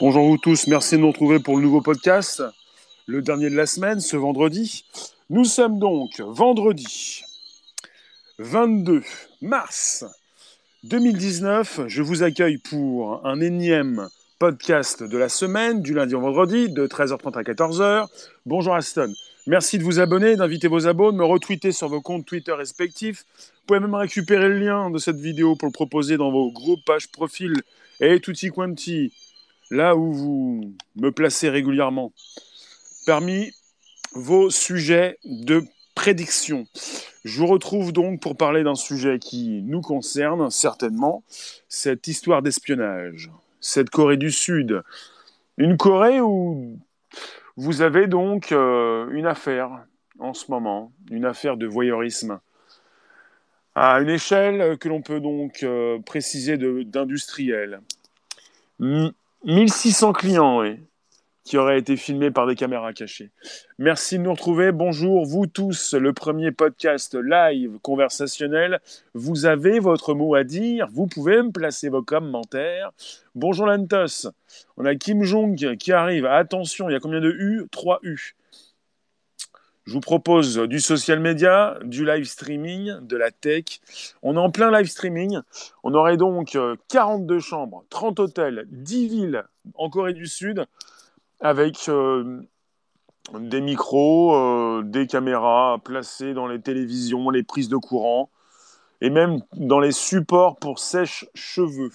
Bonjour vous tous, merci de nous retrouver pour le nouveau podcast, le dernier de la semaine, ce vendredi. Nous sommes donc vendredi 22 mars 2019. Je vous accueille pour un énième podcast de la semaine, du lundi au vendredi, de 13h30 à 14h. Bonjour Aston. Merci de vous abonner, d'inviter vos abonnés, de me retweeter sur vos comptes Twitter respectifs. Vous pouvez même récupérer le lien de cette vidéo pour le proposer dans vos groupes, pages, profils et tutti quanti, là où vous me placez régulièrement. Parmi vos sujets de prédiction. Je vous retrouve donc pour parler d'un sujet qui nous concerne certainement, cette histoire d'espionnage cette Corée du Sud. Une Corée où vous avez donc euh, une affaire en ce moment, une affaire de voyeurisme, à une échelle que l'on peut donc euh, préciser d'industriel. 1600 clients, oui qui aurait été filmé par des caméras cachées. Merci de nous retrouver. Bonjour, vous tous, le premier podcast live conversationnel. Vous avez votre mot à dire. Vous pouvez me placer vos commentaires. Bonjour Lantos. On a Kim Jong qui arrive. Attention, il y a combien de U? 3 U. Je vous propose du social media, du live streaming, de la tech. On est en plein live streaming. On aurait donc 42 chambres, 30 hôtels, 10 villes en Corée du Sud avec euh, des micros, euh, des caméras placées dans les télévisions, les prises de courant, et même dans les supports pour sèche-cheveux.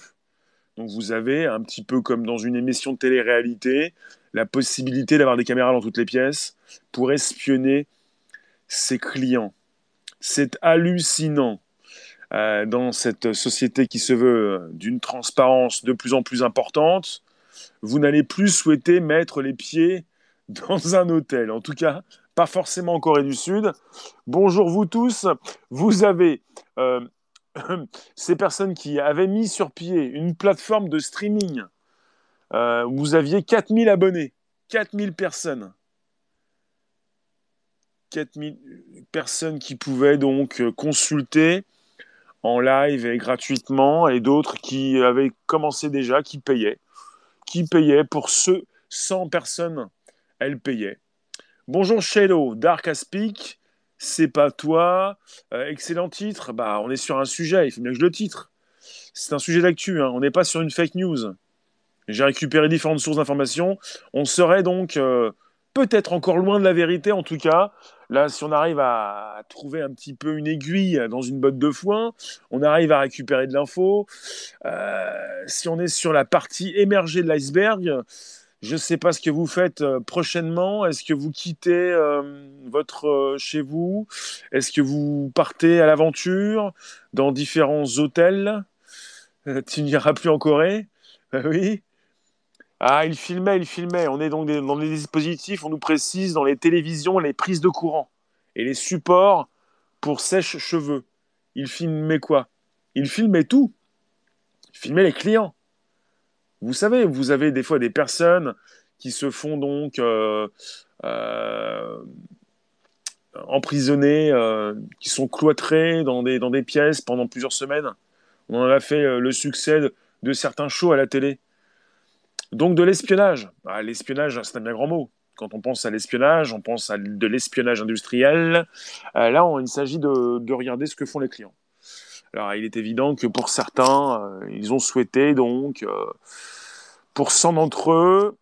Donc vous avez, un petit peu comme dans une émission de télé-réalité, la possibilité d'avoir des caméras dans toutes les pièces pour espionner ses clients. C'est hallucinant. Euh, dans cette société qui se veut d'une transparence de plus en plus importante, vous n'allez plus souhaiter mettre les pieds dans un hôtel. En tout cas, pas forcément en Corée du Sud. Bonjour vous tous. Vous avez euh, ces personnes qui avaient mis sur pied une plateforme de streaming. Euh, vous aviez 4000 abonnés. 4000 personnes. 4000 personnes qui pouvaient donc consulter en live et gratuitement, et d'autres qui avaient commencé déjà, qui payaient qui payait pour ceux 100 personnes, elle payait. Bonjour Shello, Dark Aspic, c'est pas toi. Euh, excellent titre. Bah, on est sur un sujet, il faut bien que je le titre. C'est un sujet d'actu, hein. on n'est pas sur une fake news. J'ai récupéré différentes sources d'informations. On serait donc euh, peut-être encore loin de la vérité, en tout cas. Là, si on arrive à trouver un petit peu une aiguille dans une botte de foin, on arrive à récupérer de l'info. Euh, si on est sur la partie émergée de l'iceberg, je ne sais pas ce que vous faites euh, prochainement. Est-ce que vous quittez euh, votre chez vous? Est-ce que vous partez à l'aventure dans différents hôtels? Tu n'iras plus en Corée? Oui. Ah, il filmait, il filmait. On est donc dans les dispositifs, on nous précise dans les télévisions les prises de courant et les supports pour sèche-cheveux. Il filmait quoi? Il filmait tout. Il filmait les clients. Vous savez, vous avez des fois des personnes qui se font donc euh, euh, emprisonner, euh, qui sont cloîtrées dans des, dans des pièces pendant plusieurs semaines. On en a fait le succès de certains shows à la télé. Donc de l'espionnage. Ah, l'espionnage, c'est un bien grand mot. Quand on pense à l'espionnage, on pense à de l'espionnage industriel. Euh, là, il s'agit de, regarder ce que font les clients. Alors, il est évident que pour certains, euh, ils ont souhaité donc, euh, pour 100 d'entre eux,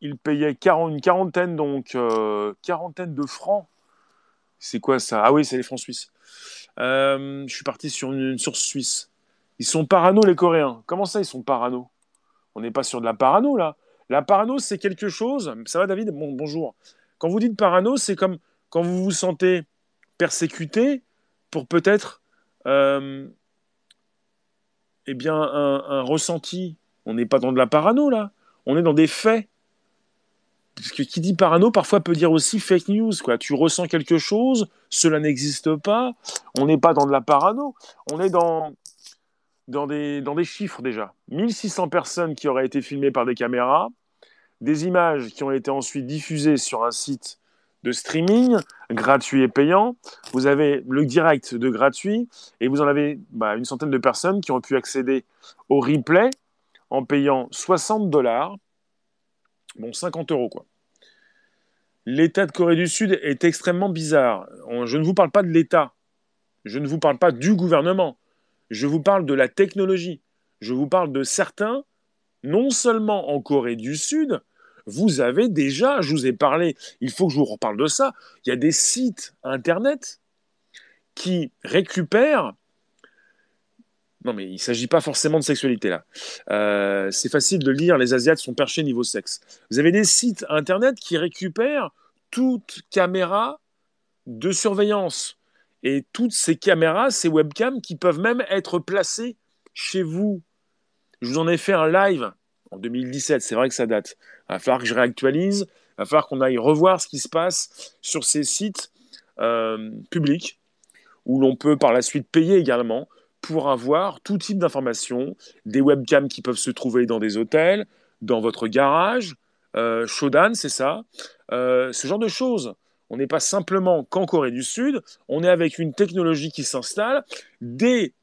ils payaient une quarantaine, donc quarantaine de francs. C'est quoi ça? Ah oui, c'est les francs suisses. je suis parti sur une source suisse. Ils sont parano les Coréens. Comment ça, ils sont parano? On n'est pas sur de la parano là. La parano, c'est quelque chose. Ça va, David? Bon, Bonjour. Quand vous dites parano, c'est comme quand vous vous sentez persécuté pour peut-être euh, eh bien, un, ressenti. On n'est pas dans de la parano là. On est dans des faits. Parce que qui dit parano parfois peut dire aussi fake news. Quoi. Tu ressens quelque chose, cela n'existe pas. On n'est pas dans de la parano. On est dans, dans des, chiffres déjà. 1600 personnes qui auraient été filmées par des caméras, des images qui ont été ensuite diffusées sur un site de streaming gratuit et payant. Vous avez le direct de gratuit et vous en avez bah, une centaine de personnes qui ont pu accéder au replay en payant 60 dollars Bon, 50 euros, quoi. L'État de Corée du Sud est extrêmement bizarre. Je ne vous parle pas de l'État. Je ne vous parle pas du gouvernement. Je vous parle de la technologie. Je vous parle de certains, non seulement en Corée du Sud, vous avez déjà, je vous ai parlé, il faut que je vous reparle de ça, il y a des sites Internet qui récupèrent non, mais il ne s'agit pas forcément de sexualité là. Euh, c'est facile de lire, les Asiates sont perchés niveau sexe. Vous avez des sites internet qui récupèrent toute caméra de surveillance. Et toutes ces caméras, ces webcams qui peuvent même être placées chez vous. Je vous en ai fait un live en 2017, c'est vrai que ça date. Il va falloir que je réactualise, il va falloir qu'on aille revoir ce qui se passe sur ces sites euh, publics, où l'on peut par la suite payer également pour avoir tout type d'informations, des webcams qui peuvent se trouver dans des hôtels, dans votre garage, euh, Shodan, c'est ça, euh, ce genre de choses. On n'est pas simplement qu'en Corée du Sud, on est avec une technologie qui s'installe, des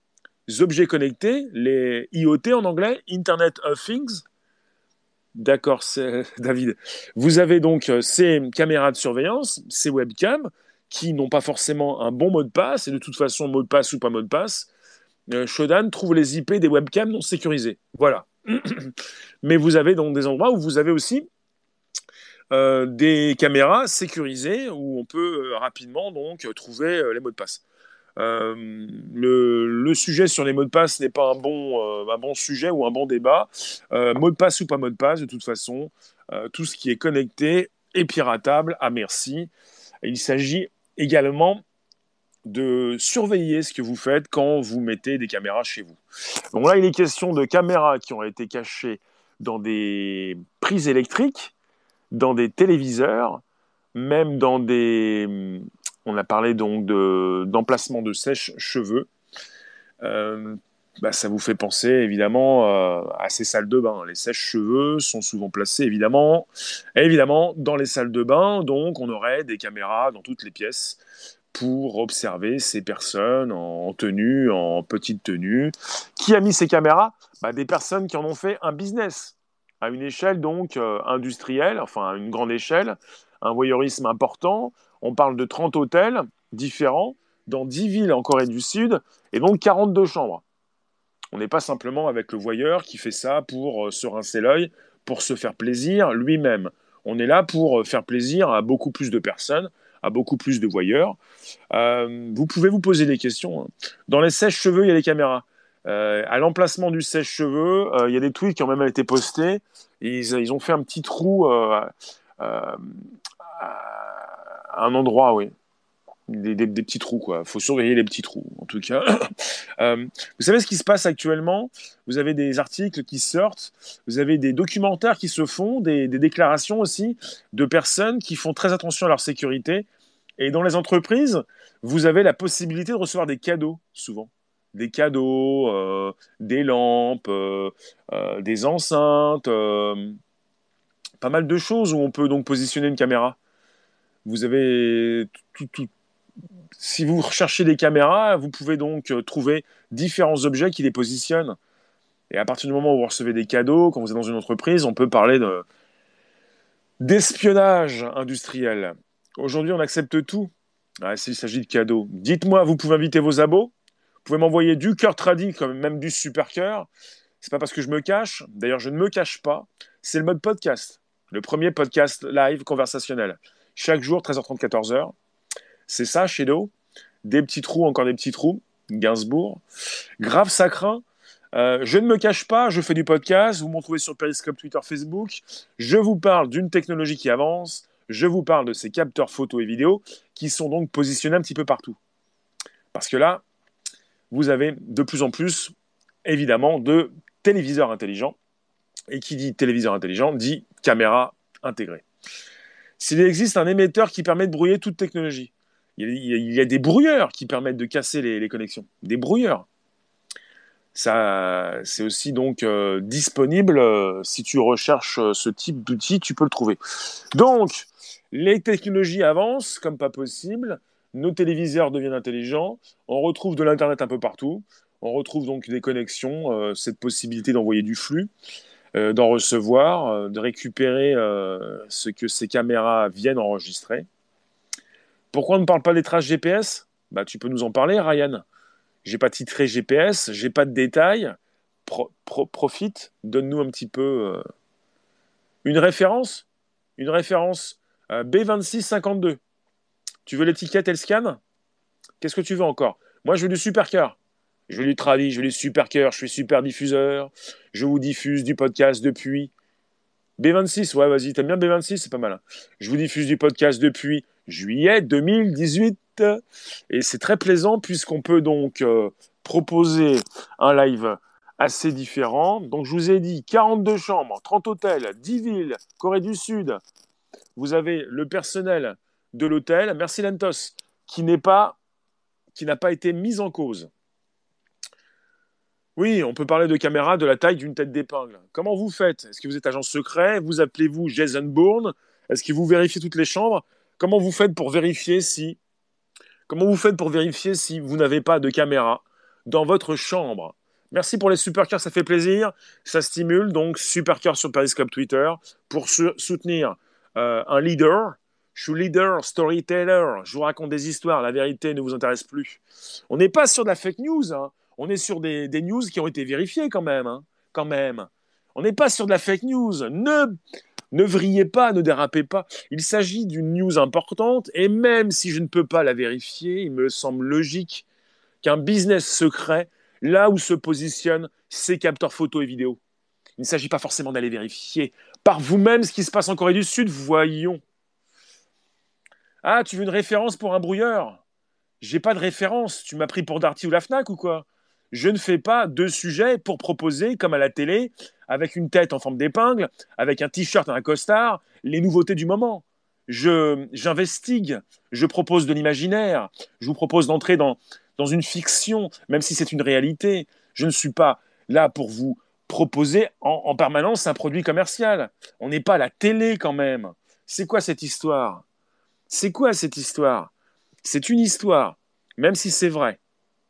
objets connectés, les IoT en anglais, Internet of Things. D'accord, David. Vous avez donc euh, ces caméras de surveillance, ces webcams, qui n'ont pas forcément un bon mot de passe, et de toute façon, mot de passe ou pas mot de passe, euh, Shodan trouve les IP des webcams non sécurisés. Voilà. Mais vous avez donc des endroits où vous avez aussi euh, des caméras sécurisées où on peut euh, rapidement donc trouver les mots de passe. le, sujet sur les mots de passe n'est pas un bon, un bon sujet ou un bon débat. mot de passe ou pas mot de passe, de toute façon, tout ce qui est connecté est piratable à merci. Il s'agit également de surveiller ce que vous faites quand vous mettez des caméras chez vous. Donc là, il est question de caméras qui ont été cachées dans des prises électriques, dans des téléviseurs, même dans des... On a parlé donc d'emplacement de, sèche-cheveux. Euh, bah, ça vous fait penser évidemment euh, à ces salles de bain. Les sèche-cheveux sont souvent placés évidemment, évidemment dans les salles de bain, donc on aurait des caméras dans toutes les pièces pour observer ces personnes en tenue, en petite tenue. Qui a mis ces caméras? Bah, Des personnes qui en ont fait un business, à une échelle donc euh, industrielle, enfin à une grande échelle, un voyeurisme important. On parle de 30 hôtels différents dans 10 villes en Corée du Sud et donc 42 chambres. On n'est pas simplement avec le voyeur qui fait ça pour euh, se rincer l'œil, pour se faire plaisir lui-même. On est là pour euh, faire plaisir à beaucoup plus de personnes, à beaucoup plus de voyeurs. Vous pouvez vous poser des questions. Hein. Dans les sèches-cheveux, il y a des caméras. Euh, à l'emplacement du sèche-cheveux, euh, il y a des tweets qui ont même été postés. Ils, ont fait un petit trou à un endroit, oui. Des, petits trous, quoi. Il faut surveiller les petits trous, en tout cas. vous savez ce qui se passe actuellement? Vous avez des articles qui sortent, vous avez des documentaires qui se font, des, déclarations aussi de personnes qui font très attention à leur sécurité et dans les entreprises, vous avez la possibilité de recevoir des cadeaux, souvent. Des cadeaux, euh, des lampes, euh, euh, des enceintes, pas mal de choses où on peut donc positionner une caméra. Vous avez Si vous recherchez des caméras, vous pouvez donc trouver différents objets qui les positionnent. Et à partir du moment où vous recevez des cadeaux, quand vous êtes dans une entreprise, on peut parler de d'espionnage industriel. Aujourd'hui, on accepte tout. Ah, S'il s'agit de cadeaux. Dites-moi, vous pouvez inviter vos abos? Pouvez m'envoyer du cœur tradit, comme même du super cœur. C'est pas parce que je me cache. D'ailleurs, je ne me cache pas. C'est le mode podcast. Le premier podcast live conversationnel. Chaque jour, 13h30, 14h. C'est ça, Shadow. Des petits trous, encore des petits trous. Gainsbourg. Grave sacrin. Euh, je ne me cache pas, je fais du podcast. Vous m'en trouvez sur Periscope, Twitter, Facebook. Je vous parle d'une technologie qui avance je vous parle de ces capteurs photo et vidéo qui sont donc positionnés un petit peu partout. Parce que là, vous avez de plus en plus, évidemment, de téléviseurs intelligents. Et qui dit téléviseur intelligent dit caméra intégrée. S'il existe un émetteur qui permet de brouiller toute technologie, il y a, des brouilleurs qui permettent de casser les, connexions. Des brouilleurs. Ça, c'est aussi donc euh, disponible. Euh, si tu recherches euh, ce type d'outil, tu peux le trouver. Donc, les technologies avancent comme pas possible. Nos téléviseurs deviennent intelligents. On retrouve de l'Internet un peu partout. On retrouve donc des connexions, euh, cette possibilité d'envoyer du flux. euh, d'en recevoir, euh, de récupérer ce que ces caméras viennent enregistrer. Pourquoi on ne parle pas des traces GPS bah, Tu peux nous en parler, Ryan. J'ai pas titré GPS, j'ai pas de détails. profite, donne-nous un petit peu une référence. Une référence B2652. Tu veux l'étiquette et le scan Qu'est-ce que tu veux encore? Moi, je veux du super cœur. Je veux du travis, je veux du super cœur, je suis super diffuseur. Je vous diffuse du podcast depuis. B26, ouais, vas-y, t'aimes bien B26, c'est pas mal. Hein. Je vous diffuse du podcast depuis juillet 2018. Et c'est très plaisant puisqu'on peut donc euh, proposer un live assez différent. Donc je vous ai dit 42 chambres, 30 hôtels, 10 villes, Corée du Sud. Vous avez le personnel de l'hôtel. Merci Lentos, qui n'est pas qui n'a pas été mise en cause. Oui, on peut parler de caméra de la taille d'une tête d'épingle. Comment vous faites? Est-ce que vous êtes agent secret? Vous appelez-vous Jason Bourne? Est-ce que vous vérifiez toutes les chambres? Comment vous faites pour vérifier si Comment vous faites pour vérifier si vous n'avez pas de caméra dans votre chambre? Merci pour les super cœurs, ça fait plaisir, ça stimule. Donc super cœur sur Periscope Twitter pour soutenir euh, un leader je suis leader, storyteller, je vous raconte des histoires, la vérité ne vous intéresse plus. On n'est pas sur de la fake news, hein. on est sur des, news qui ont été vérifiées quand même. Hein. quand même. On n'est pas sur de la fake news. Ne, ne vrillez pas, ne dérapez pas. Il s'agit d'une news importante et même si je ne peux pas la vérifier, il me semble logique qu'un business secret, là où se positionnent ces capteurs photo et vidéo, il ne s'agit pas forcément d'aller vérifier par vous-même ce qui se passe en Corée du Sud. Voyons. Ah, tu veux une référence pour un brouilleur? J'ai pas de référence. Tu m'as pris pour Darty ou la Fnac ou quoi? Je ne fais pas de sujet pour proposer, comme à la télé, avec une tête en forme d'épingle, avec un t-shirt un costard, les nouveautés du moment. Je, j'investigue, je propose de l'imaginaire, je vous propose d'entrer dans, dans une fiction, même si c'est une réalité. Je ne suis pas là pour vous proposer en, en permanence un produit commercial. On n'est pas la télé quand même. C'est quoi cette histoire? C'est quoi cette histoire? C'est une histoire, même si c'est vrai.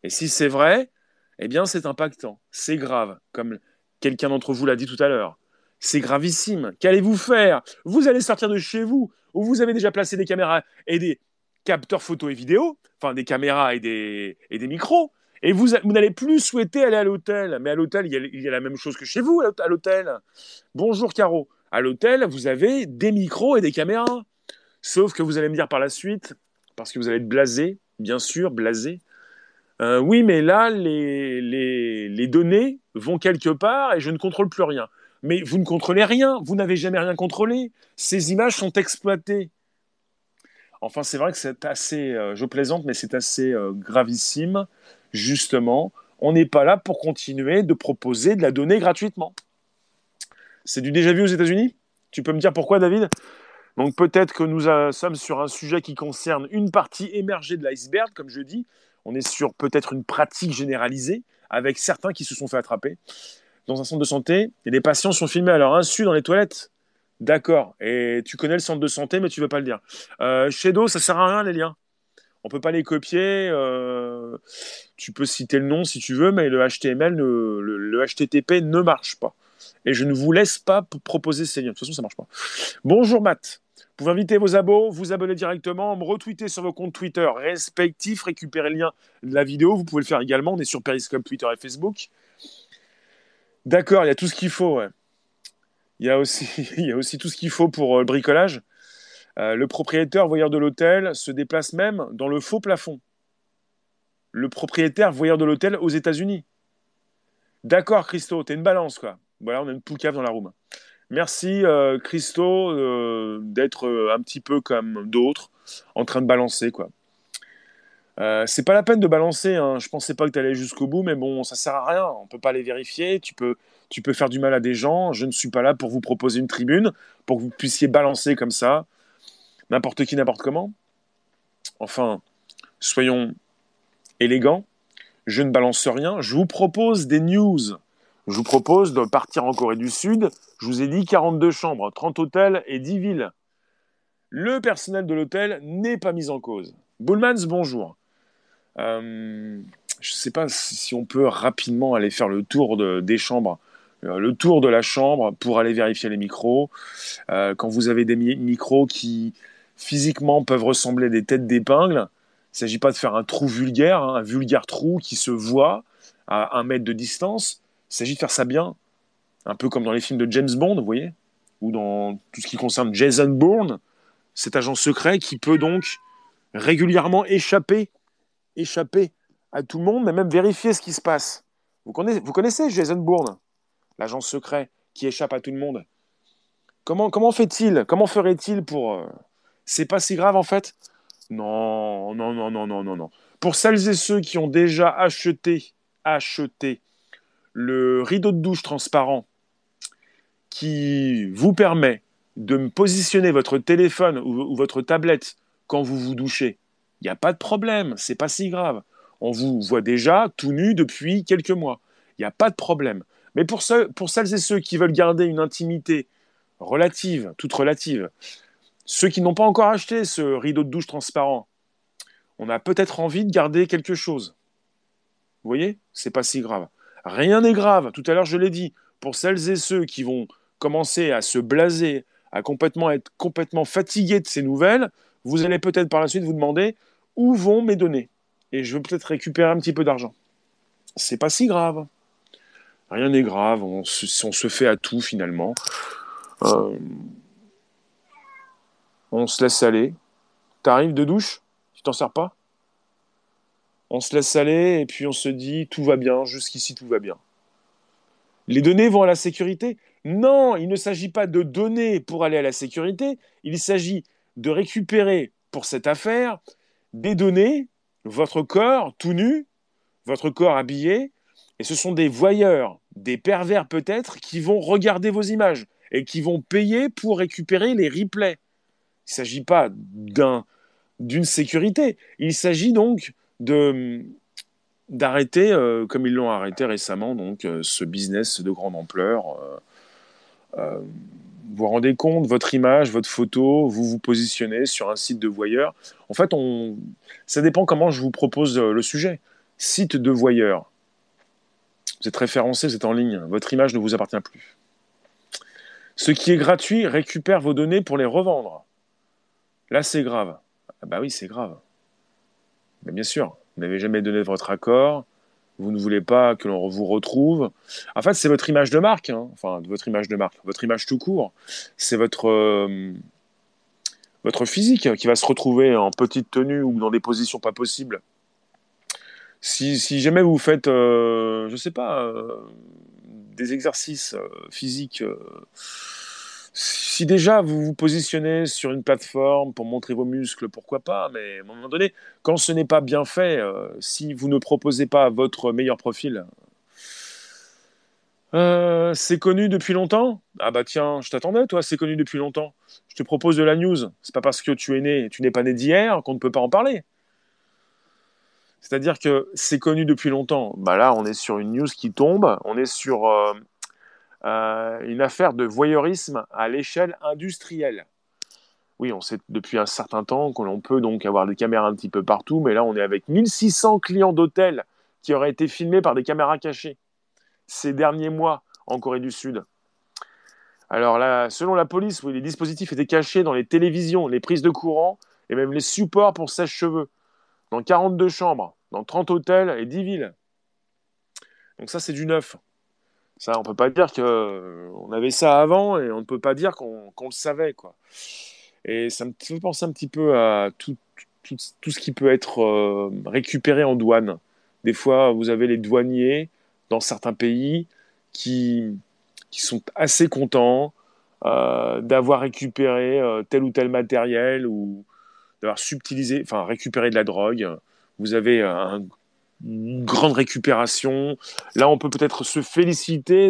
Et si c'est vrai, eh bien c'est impactant, c'est grave, comme quelqu'un d'entre vous l'a dit tout à l'heure. C'est gravissime. Qu'allez-vous faire? Vous allez sortir de chez vous, où vous avez déjà placé des caméras et des capteurs photo et vidéo, enfin des caméras et des, et des micros, et vous, vous n'allez plus souhaiter aller à l'hôtel. Mais à l'hôtel, il, il, y a la même chose que chez vous, à l'hôtel. Bonjour Caro. À l'hôtel, vous avez des micros et des caméras. Sauf que vous allez me dire par la suite, parce que vous allez être blasé, bien sûr, blasé. Euh, oui, mais là, les, données vont quelque part et je ne contrôle plus rien. Mais vous ne contrôlez rien, vous n'avez jamais rien contrôlé. Ces images sont exploitées. Enfin, c'est vrai que c'est assez, euh, je plaisante, mais c'est assez euh, gravissime. Justement, on n'est pas là pour continuer de proposer de la donnée gratuitement. C'est du déjà vu aux États-Unis? Tu peux me dire pourquoi, David? Donc peut-être que nous sommes sur un sujet qui concerne une partie émergée de l'iceberg, comme je dis. On est sur peut-être une pratique généralisée, avec certains qui se sont fait attraper. Dans un centre de santé, et les patients sont filmés à leur insu dans les toilettes. D'accord. Et tu connais le centre de santé, mais tu veux pas le dire. Euh, Shadow, ça sert à rien les liens. On peut pas les copier. Euh, tu peux citer le nom si tu veux, mais le HTML, le HTTP ne marche pas. Et je ne vous laisse pas proposer ces liens. De toute façon, ça marche pas. Bonjour Matt. Vous pouvez inviter vos abos, vous abonner directement, me retweeter sur vos comptes Twitter respectifs, récupérer le lien de la vidéo. Vous pouvez le faire également. On est sur Periscope, Twitter et Facebook. D'accord, il y a tout ce qu'il faut. Il, y a aussi, il y a aussi tout ce qu'il faut pour euh, le bricolage. Euh, le propriétaire voyeur de l'hôtel se déplace même dans le faux plafond. Le propriétaire voyeur de l'hôtel aux États-Unis. D'accord, Christo, t'es une balance, quoi. Voilà, on a une poucave dans la room. Merci euh, Christo euh, d'être euh, un petit peu comme d'autres, en train de balancer quoi. c'est pas la peine de balancer. Hein. Je pensais pas que tu allais jusqu'au bout, mais bon, ça sert à rien. On peut pas les vérifier. Tu peux, tu peux faire du mal à des gens. Je ne suis pas là pour vous proposer une tribune, pour que vous puissiez balancer comme ça, n'importe qui, n'importe comment. Enfin, soyons élégants. Je ne balance rien. Je vous propose des news je vous propose de partir en Corée du Sud. Je vous ai dit 42 chambres, 30 hôtels et 10 villes. Le personnel de l'hôtel n'est pas mis en cause. Bullmans, bonjour. Euh, je ne sais pas si on peut rapidement aller faire le tour des chambres le tour de la chambre pour aller vérifier les micros. quand vous avez des micros qui physiquement peuvent ressembler à des têtes d'épingle, il ne s'agit pas de faire un trou vulgaire, hein, un vulgaire trou qui se voit à un mètre de distance. Il s'agit de faire ça bien, un peu comme dans les films de James Bond, vous voyez, ou dans tout ce qui concerne Jason Bourne, cet agent secret qui peut donc régulièrement échapper, à tout le monde, mais même vérifier ce qui se passe. Vous connaissez, Jason Bourne, l'agent secret qui échappe à tout le monde? Comment, comment fait-il Comment ferait-il pour... Euh, c'est pas si grave en fait? Non, non, non, non, non, non, non. Pour celles et ceux qui ont déjà acheté, acheté le rideau de douche transparent qui vous permet de positionner votre téléphone ou, votre tablette quand vous vous douchez, il n'y a pas de problème, c'est pas si grave. On vous voit déjà tout nu depuis quelques mois. Il n'y a pas de problème. Mais pour, celles et ceux qui veulent garder une intimité relative, toute relative, ceux qui n'ont pas encore acheté ce rideau de douche transparent, on a peut-être envie de garder quelque chose. Vous voyez C'est pas si grave. Rien n'est grave. Tout à l'heure, je l'ai dit. Pour celles et ceux qui vont commencer à se blaser, à complètement être complètement fatigué de ces nouvelles, vous allez peut-être par la suite vous demander où vont mes données? Et je veux peut-être récupérer un petit peu d'argent. C'est pas si grave. Rien n'est grave, on se, on se, fait à tout finalement. Euh, on se laisse aller. T'arrives de douche, tu t'en sers pas? On se laisse aller et puis on se dit tout va bien, jusqu'ici tout va bien. Les données vont à la sécurité? Non, il ne s'agit pas de donner pour aller à la sécurité, il s'agit de récupérer pour cette affaire des données, votre corps tout nu, votre corps habillé, et ce sont des voyeurs, des pervers peut-être, qui vont regarder vos images et qui vont payer pour récupérer les replays. Il ne s'agit pas d'une sécurité, il s'agit donc de, d'arrêter, euh, comme ils l'ont arrêté récemment, donc euh, ce business de grande ampleur. Euh, vous vous rendez compte, votre image, votre photo, vous vous positionnez sur un site de voyeur. En fait, on... ça dépend comment je vous propose le sujet. Site de voyeur. Vous êtes référencé, vous êtes en ligne. Votre image ne vous appartient plus. Ce qui est gratuit récupère vos données pour les revendre. Là, c'est grave. Ah bah oui, c'est grave. Mais bien sûr, vous n'avez jamais donné votre accord, vous ne voulez pas que l'on vous retrouve. En fait, c'est votre image de marque, hein. enfin, votre image de marque, votre image tout court. C'est votre, euh, votre physique qui va se retrouver en petite tenue ou dans des positions pas possibles. Si, jamais vous faites, euh, je ne sais pas, euh, des exercices physiques si déjà vous vous positionnez sur une plateforme pour montrer vos muscles, pourquoi pas, mais à un moment donné, quand ce n'est pas bien fait, euh, si vous ne proposez pas votre meilleur profil, euh, c'est connu depuis longtemps? Ah bah tiens, je t'attendais, toi, c'est connu depuis longtemps. Je te propose de la news. C'est pas parce que tu es né, tu n'es pas né d'hier qu'on ne peut pas en parler. C'est-à-dire que c'est connu depuis longtemps. Bah là, on est sur une news qui tombe, on est sur euh, une affaire de voyeurisme à l'échelle industrielle. Oui, on sait depuis un certain temps qu'on peut donc avoir des caméras un petit peu partout, mais là on est avec 1600 clients d'hôtels qui auraient été filmés par des caméras cachées ces derniers mois en Corée du Sud. Alors là, selon la police, oui, les dispositifs étaient cachés dans les télévisions, les prises de courant et même les supports pour sèche-cheveux, dans 42 chambres, dans 30 hôtels et 10 villes. Donc ça, c'est du neuf. Ça, on peut pas dire qu'on euh, avait ça avant et on ne peut pas dire qu'on le savait, quoi. Et ça me fait penser un petit peu à tout, tout, tout ce qui peut être euh, récupéré en douane. Des fois, vous avez les douaniers dans certains pays qui, qui sont assez contents euh, d'avoir récupéré tel ou tel matériel ou d'avoir subtilisé, enfin récupéré de la drogue. Vous avez un une grande récupération. Là, on peut peut-être se féliciter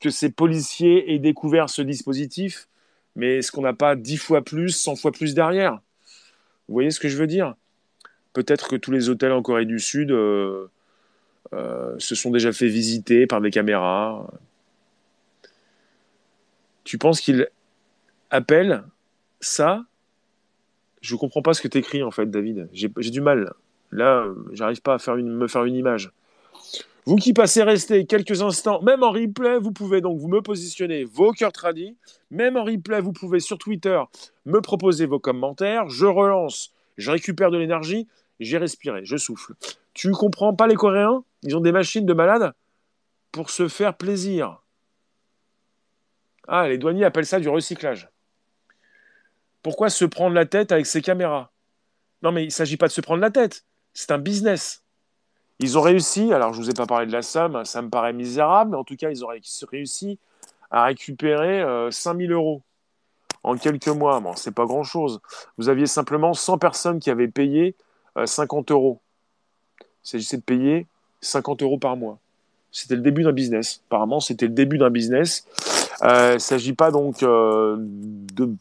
que ces policiers aient découvert ce dispositif, mais est-ce qu'on n'a pas dix fois plus, cent fois plus derrière? Vous voyez ce que je veux dire? Peut-être que tous les hôtels en Corée du Sud euh, euh, se sont déjà fait visiter par des caméras. Tu penses qu'ils appellent ça? Je ne comprends pas ce que tu écris en fait, David. J'ai du mal. Là, j'arrive pas à me faire une image. Vous qui passez rester quelques instants, même en replay, vous pouvez donc vous me positionner vos cœurs tradis. Même en replay, vous pouvez sur Twitter me proposer vos commentaires. Je relance, je récupère de l'énergie, j'ai respiré, je souffle. Tu comprends pas les Coréens? Ils ont des machines de malades pour se faire plaisir. Ah, les douaniers appellent ça du recyclage. Pourquoi se prendre la tête avec ces caméras? Non, mais il ne s'agit pas de se prendre la tête. C'est un business. Ils ont réussi, alors je ne vous ai pas parlé de la somme, ça me paraît misérable, mais en tout cas, ils ont réussi à récupérer 5000 euh, euros en quelques mois. Bon, c'est pas grand-chose. Vous aviez simplement 100 personnes qui avaient payé 50 euh, euros. Il s'agissait de payer 50 euros par mois. C'était le début d'un business. Apparemment, c'était le début d'un business. Euh, il ne s'agit pas donc de...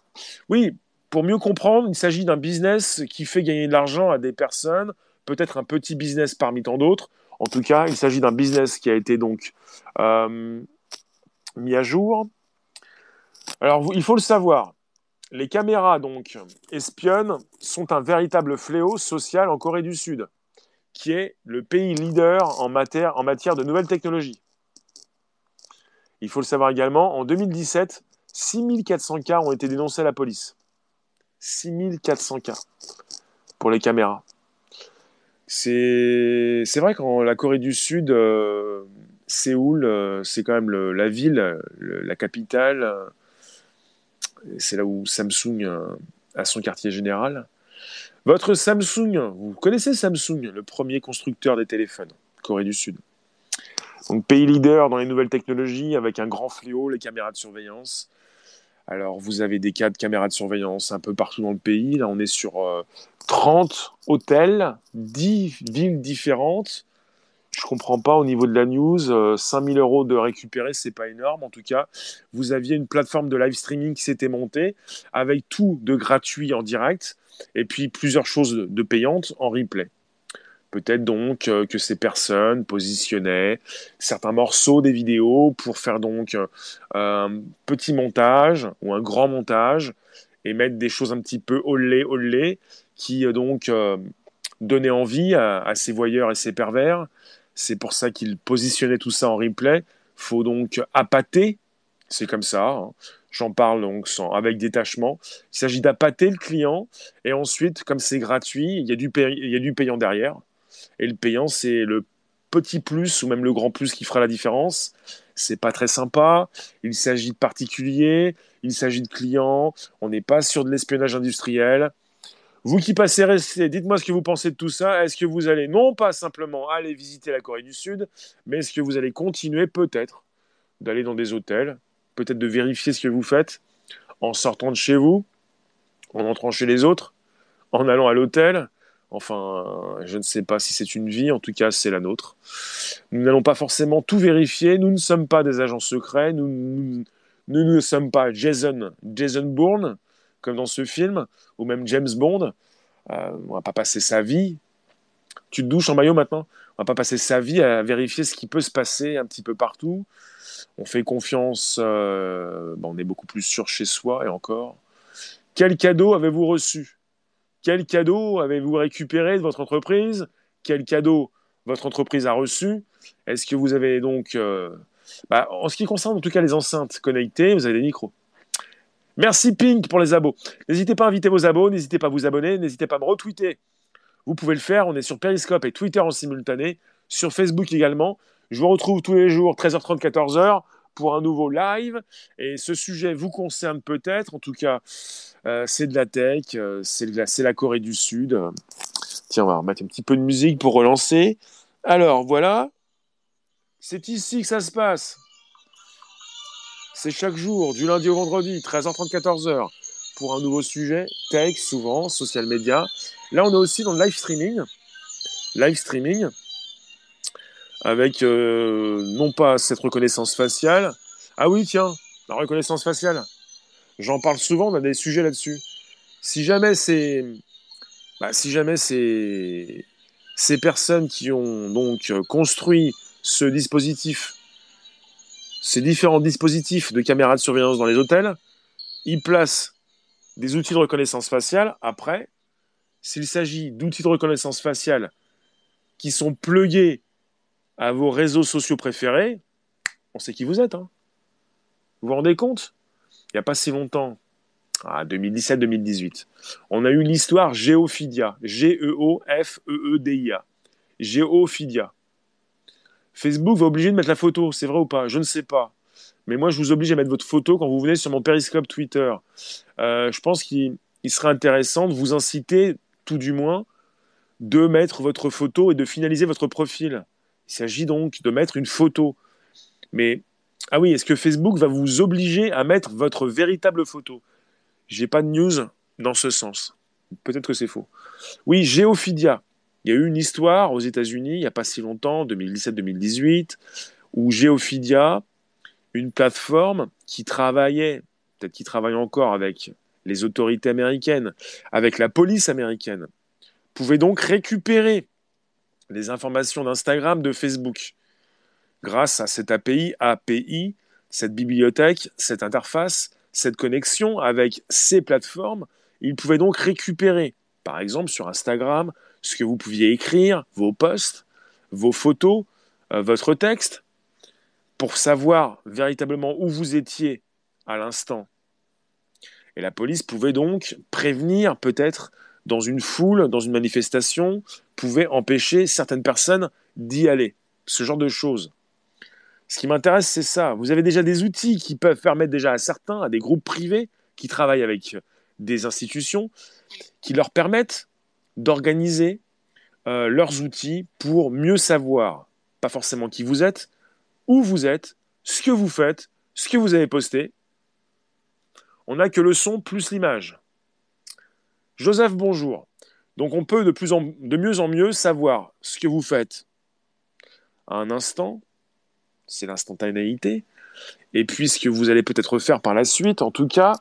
Oui, pour mieux comprendre, il s'agit d'un business qui fait gagner de l'argent à des personnes, peut-être un petit business parmi tant d'autres. En tout cas, il s'agit d'un business qui a été donc euh, mis à jour. Alors, il faut le savoir, les caméras donc espionnes sont un véritable fléau social en Corée du Sud, qui est le pays leader en matière, en matière de nouvelles technologies. Il faut le savoir également, en 2017, 6400 cas ont été dénoncés à la police. 6400 cas pour les caméras. C'est vrai qu'en la Corée du Sud, euh, Séoul, euh, c'est quand même la ville, la capitale. Euh, c'est là où Samsung a son quartier général. Votre Samsung, vous connaissez Samsung, le premier constructeur des téléphones, Corée du Sud. Donc pays leader dans les nouvelles technologies avec un grand fléau, les caméras de surveillance. Alors, vous avez des cas de caméras de surveillance un peu partout dans le pays. Là, on est sur 30 euh, hôtels, 10 villes différentes. Je ne comprends pas au niveau de la news. 5000 euh, euros de récupérer, c'est pas énorme. En tout cas, vous aviez une plateforme de live streaming qui s'était montée avec tout de gratuit en direct et puis plusieurs choses de payantes en replay. Peut-être donc euh, que ces personnes positionnaient certains morceaux des vidéos pour faire donc euh, un petit montage ou un grand montage et mettre des choses un petit peu olé olé qui euh, donc donnaient envie à, ces voyeurs et ces pervers. C'est pour ça qu'ils positionnaient tout ça en replay. Faut donc appâter, c'est comme ça. Hein. J'en parle donc sans, avec détachement. Il s'agit d'appâter le client et ensuite, comme c'est gratuit, il y, il y a du payant derrière. Et le payant, c'est le petit plus ou même le grand plus qui fera la différence. C'est pas très sympa. Il s'agit de particuliers, il s'agit de clients. On n'est pas sur de l'espionnage industriel. Vous qui passez rester, dites-moi ce que vous pensez de tout ça. Est-ce que vous allez non pas simplement aller visiter la Corée du Sud, mais est-ce que vous allez continuer peut-être d'aller dans des hôtels, peut-être de vérifier ce que vous faites en sortant de chez vous, en entrant chez les autres, en allant à l'hôtel, Enfin, je ne sais pas si c'est une vie, en tout cas c'est la nôtre. Nous n'allons pas forcément tout vérifier, nous ne sommes pas des agents secrets, nous, ne sommes pas Jason, Jason Bourne, comme dans ce film, ou même James Bond. Euh, on va pas passer sa vie. Tu te douches en maillot maintenant On va pas passer sa vie à vérifier ce qui peut se passer un petit peu partout. On fait confiance, euh, on est beaucoup plus sûr chez soi et encore. Quel cadeau avez-vous reçu? Quel cadeau avez-vous récupéré de votre entreprise? Quel cadeau votre entreprise a reçu? Est-ce que vous avez donc... Euh, bah, en ce qui concerne en tout cas les enceintes connectées, vous avez des micros. Merci Pink pour les abos. N'hésitez pas à inviter vos abos, n'hésitez pas à vous abonner, n'hésitez pas à me retweeter. Vous pouvez le faire, on est sur Periscope et Twitter en simultané, sur Facebook également. Je vous retrouve tous les jours, 13h30, 14h, pour un nouveau live. Et ce sujet vous concerne peut-être, en tout cas, euh, c'est de la tech, euh, c'est la, Corée du Sud. Tiens, on va remettre un petit peu de musique pour relancer. Alors, voilà. C'est ici que ça se passe. C'est chaque jour, du lundi au vendredi, 13h30, 14h, pour un nouveau sujet, tech, souvent, social media. Là, on est aussi dans le live streaming. Live streaming, avec euh, non pas cette reconnaissance faciale. Ah oui, tiens, la reconnaissance faciale. J'en parle souvent, on a des sujets là-dessus. Si jamais c'est, bah, si jamais ces personnes qui ont donc construit ce dispositif, ces différents dispositifs de caméras de surveillance dans les hôtels, ils placent des outils de reconnaissance faciale. Après, s'il s'agit d'outils de reconnaissance faciale qui sont plugués à vos réseaux sociaux préférés, on sait qui vous êtes. Hein. Vous vous rendez compte? Il n'y a pas si longtemps, ah, 2017-2018, on a eu l'histoire Geofidia, G-E-O-F-E-E-D-I-A. Geofidia. Facebook va obliger de mettre la photo, c'est vrai ou pas? Je ne sais pas. Mais moi, je vous oblige à mettre votre photo quand vous venez sur mon périscope Twitter. Euh, je pense qu'il serait intéressant de vous inciter, tout du moins, de mettre votre photo et de finaliser votre profil. Il s'agit donc de mettre une photo. Mais, ah oui, est-ce que Facebook va vous obliger à mettre votre véritable photo? J'ai pas de news dans ce sens. Peut-être que c'est faux. Oui, Geofidia. Il y a eu une histoire aux États-Unis, il n'y a pas si longtemps, 2017-2018, où Geofidia, une plateforme qui travaillait, peut-être qui travaille encore avec les autorités américaines, avec la police américaine, pouvait donc récupérer les informations d'Instagram, de Facebook, grâce à cette API, cette bibliothèque, cette interface, cette connexion avec ces plateformes, il pouvait donc récupérer, par exemple sur Instagram, ce que vous pouviez écrire, vos posts, vos photos, euh, votre texte, pour savoir véritablement où vous étiez à l'instant. Et la police pouvait donc prévenir peut-être dans une foule, dans une manifestation, pouvait empêcher certaines personnes d'y aller. Ce genre de choses. Ce qui m'intéresse, c'est ça. Vous avez déjà des outils qui peuvent permettre déjà à certains, à des groupes privés qui travaillent avec des institutions, qui leur permettent d'organiser euh, leurs outils pour mieux savoir, pas forcément qui vous êtes, où vous êtes, ce que vous faites, ce que vous avez posté. On n'a que le son plus l'image. Joseph, bonjour. Donc on peut de, mieux en mieux savoir ce que vous faites à un instant, c'est l'instantanéité, et puis ce que vous allez peut-être faire par la suite. En tout cas,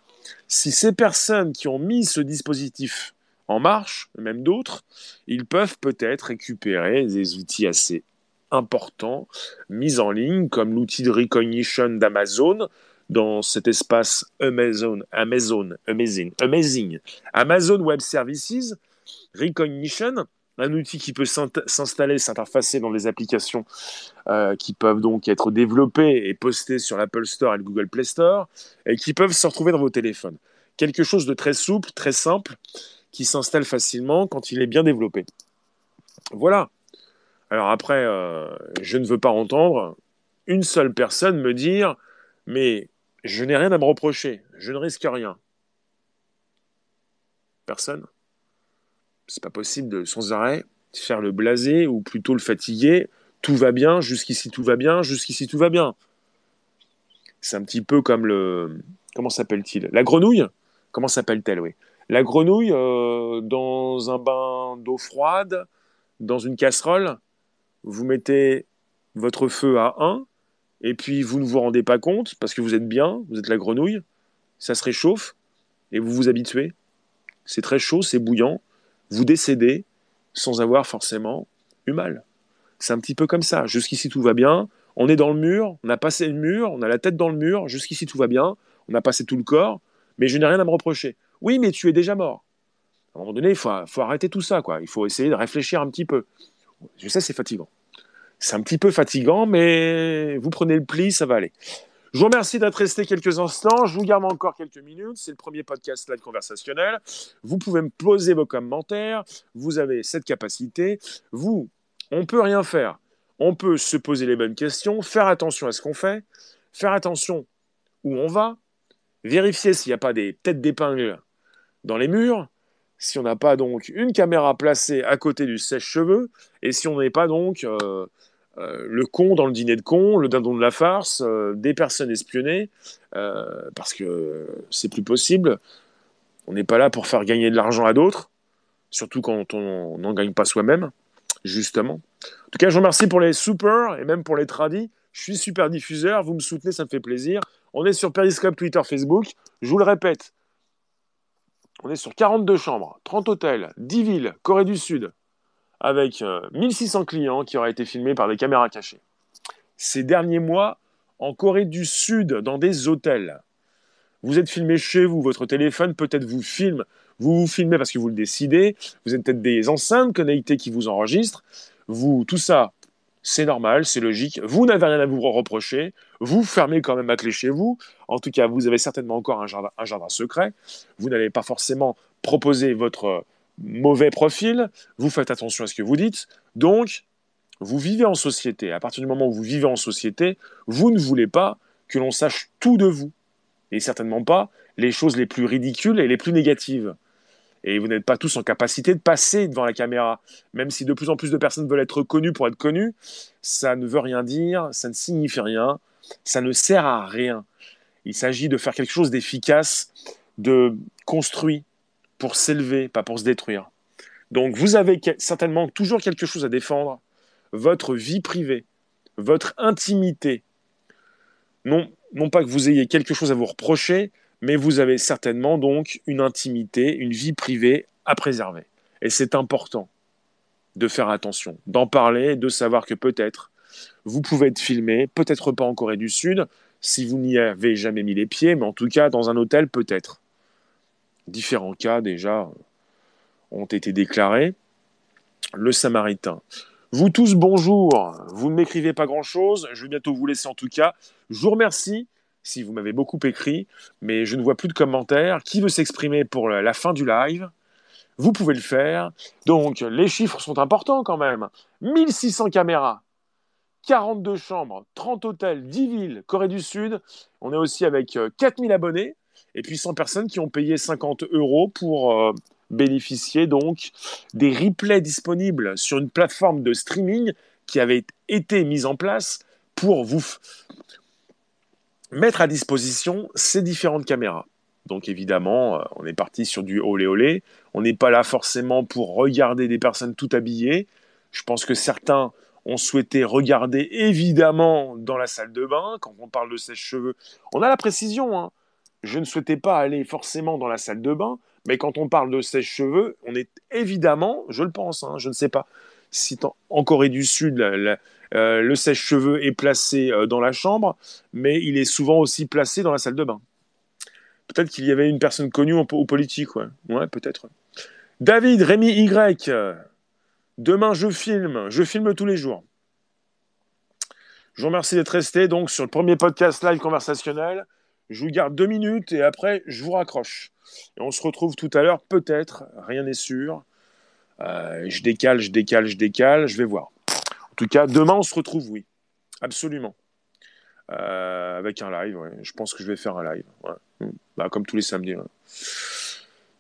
si ces personnes qui ont mis ce dispositif en marche, même d'autres, ils peuvent peut-être récupérer des outils assez importants mis en ligne, comme l'outil de recognition d'Amazon dans cet espace Amazon, Amazon, Amazing, Amazing, Amazon Web Services, Recognition, un outil qui peut s'installer, s'interfacer dans les applications euh, qui peuvent donc être développées et postées sur l'Apple Store et le Google Play Store, et qui peuvent se retrouver dans vos téléphones. Quelque chose de très souple, très simple, qui s'installe facilement quand il est bien développé. Voilà. Alors après, euh, je ne veux pas entendre une seule personne me dire mais je n'ai rien à me reprocher, je ne risque rien. Personne. C'est pas possible de sans arrêt faire le blasé ou plutôt le fatigué. Tout va bien, jusqu'ici tout va bien, jusqu'ici tout va bien. C'est un petit peu comme le. Comment s'appelle-t-il? La grenouille? Comment s'appelle-t-elle, oui la grenouille euh, dans un bain d'eau froide, dans une casserole, vous mettez votre feu à 1, et puis vous ne vous rendez pas compte, parce que vous êtes bien, vous êtes la grenouille, ça se réchauffe, et vous vous habituez. C'est très chaud, c'est bouillant, vous décédez sans avoir forcément eu mal. C'est un petit peu comme ça. Jusqu'ici tout va bien, on est dans le mur, on a passé le mur, on a la tête dans le mur, jusqu'ici tout va bien, on a passé tout le corps, mais je n'ai rien à me reprocher. Oui, mais tu es déjà mort. À un moment donné, il faut, arrêter tout ça. Quoi. Il faut essayer de réfléchir un petit peu. Je sais, c'est fatigant. C'est un petit peu fatigant, mais vous prenez le pli, ça va aller. Je vous remercie d'être resté quelques instants. Je vous garde encore quelques minutes. C'est le premier podcast live conversationnel. Vous pouvez me poser vos commentaires. Vous avez cette capacité. Vous, on ne peut rien faire. On peut se poser les bonnes questions, faire attention à ce qu'on fait, faire attention où on va, vérifier s'il n'y a pas des têtes d'épingle dans les murs, si on n'a pas donc une caméra placée à côté du sèche-cheveux, et si on n'est pas donc euh, euh, le con dans le dîner de con, le dindon de la farce, euh, des personnes espionnées, parce que c'est plus possible. On n'est pas là pour faire gagner de l'argent à d'autres, surtout quand on n'en gagne pas soi-même, justement. En tout cas, je vous remercie pour les super et même pour les tradis. Je suis super diffuseur, vous me soutenez, ça me fait plaisir. On est sur Periscope, Twitter, Facebook. Je vous le répète, on est sur 42 chambres, 30 hôtels, 10 villes, Corée du Sud, avec 1600 euh, clients qui auraient été filmés par des caméras cachées. Ces derniers mois, en Corée du Sud, dans des hôtels. Vous êtes filmé chez vous, votre téléphone peut-être vous filme, vous vous filmez parce que vous le décidez, vous êtes peut-être des enceintes connectées qui vous enregistrent, vous, tout ça, c'est normal, c'est logique. Vous n'avez rien à vous reprocher. Vous fermez quand même à clé chez vous. En tout cas, vous avez certainement encore un jardin, un jardin secret. Vous n'allez pas forcément proposer votre mauvais profil. Vous faites attention à ce que vous dites. Donc, vous vivez en société. À partir du moment où vous vivez en société, vous ne voulez pas que l'on sache tout de vous. Et certainement pas les choses les plus ridicules et les plus négatives et vous n'êtes pas tous en capacité de passer devant la caméra. Même si de plus en plus de personnes veulent être connues pour être connues, ça ne veut rien dire, ça ne signifie rien, ça ne sert à rien. Il s'agit de faire quelque chose d'efficace, de construit pour s'élever, pas pour se détruire. Donc vous avez certainement toujours quelque chose à défendre, votre vie privée, votre intimité. Non, non pas que vous ayez quelque chose à vous reprocher, mais vous avez certainement donc une intimité, une vie privée à préserver. Et c'est important de faire attention, d'en parler, de savoir que peut-être vous pouvez être filmé, peut-être pas en Corée du Sud, si vous n'y avez jamais mis les pieds, mais en tout cas dans un hôtel peut-être. Différents cas déjà ont été déclarés. Le Samaritain. Vous tous, bonjour. Vous ne m'écrivez pas grand-chose. Je vais bientôt vous laisser en tout cas. Je vous remercie si vous m'avez beaucoup écrit, mais je ne vois plus de commentaires. Qui veut s'exprimer pour la fin du live? Vous pouvez le faire. Donc, les chiffres sont importants quand même. 1600 caméras, 42 chambres, 30 hôtels, 10 villes, Corée du Sud. On est aussi avec 4000 euh, abonnés et puis 100 personnes qui ont payé 50 euros pour euh, bénéficier donc des replays disponibles sur une plateforme de streaming qui avait été mise en place pour vous, mettre à disposition ces différentes caméras. Donc évidemment, euh, on est parti sur du olé olé. On n'est pas là forcément pour regarder des personnes tout habillées. Je pense que certains ont souhaité regarder évidemment dans la salle de bain. Quand on parle de sèche-cheveux, on a la précision. Hein. Je ne souhaitais pas aller forcément dans la salle de bain, mais quand on parle de sèche-cheveux, on est évidemment, je le pense, hein, je ne sais pas si en Corée du Sud, euh, le sèche-cheveux est placé euh, dans la chambre, mais il est souvent aussi placé dans la salle de bain. Peut-être qu'il y avait une personne connue au, politique, ouais. Ouais, peut-être. David, Rémi Y. Demain, je filme. Je filme tous les jours. Je vous remercie d'être resté donc sur le premier podcast live conversationnel. Je vous garde deux minutes et après, je vous raccroche. Et on se retrouve tout à l'heure, peut-être, rien n'est sûr. Euh, je décale, je décale, je décale, je vais voir. En tout cas, demain, on se retrouve, oui. Absolument. Euh, avec un live, je pense que je vais faire un live. Bah, comme tous les samedis.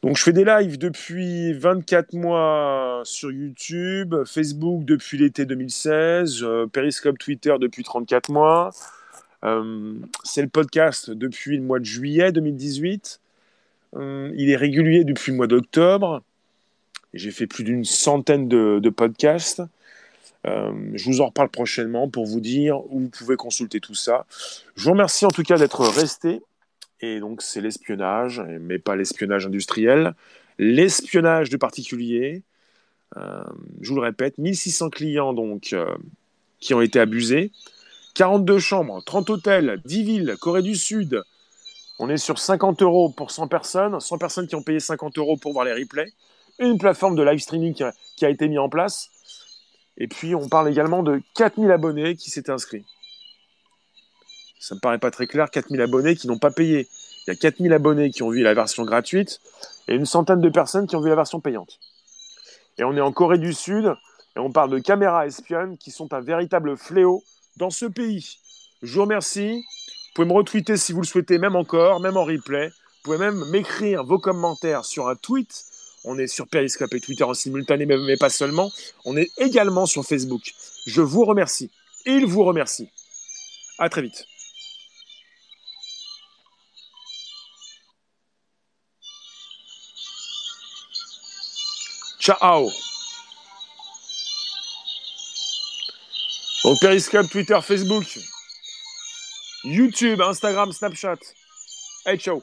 Donc, je fais des lives depuis 24 mois sur YouTube, Facebook depuis l'été 2016, euh, Periscope Twitter depuis 34 mois. Euh, c'est le podcast depuis le mois de juillet 2018. il est régulier depuis le mois d'octobre. J'ai fait plus d'une centaine de podcasts. Euh, je vous en reparle prochainement pour vous dire où vous pouvez consulter tout ça. Je vous remercie en tout cas d'être resté. Et donc c'est l'espionnage, mais pas l'espionnage industriel, l'espionnage de particuliers. Euh, je vous le répète, 1600 clients donc euh, qui ont été abusés, 42 chambres, 30 hôtels, 10 villes, Corée du Sud. On est sur 50 euros pour 100 personnes, 100 personnes qui ont payé 50 euros pour voir les replays, une plateforme de live streaming qui a été mise en place et puis, on parle également de 4000 abonnés qui s'étaient inscrits. Ça me paraît pas très clair, 4000 abonnés qui n'ont pas payé. Il y a 4000 abonnés qui ont vu la version gratuite et une centaine de personnes qui ont vu la version payante. Et on est en Corée du Sud et on parle de caméras espionnes qui sont un véritable fléau dans ce pays. Je vous remercie. Vous pouvez me retweeter si vous le souhaitez, même encore, même en replay. Vous pouvez même m'écrire vos commentaires sur un tweet on est sur Periscope et Twitter en simultané, mais, pas seulement. On est également sur Facebook. Je vous remercie. Il vous remercie. À très vite. Ciao. Donc Periscope, Twitter, Facebook, YouTube, Instagram, Snapchat. Hey, ciao.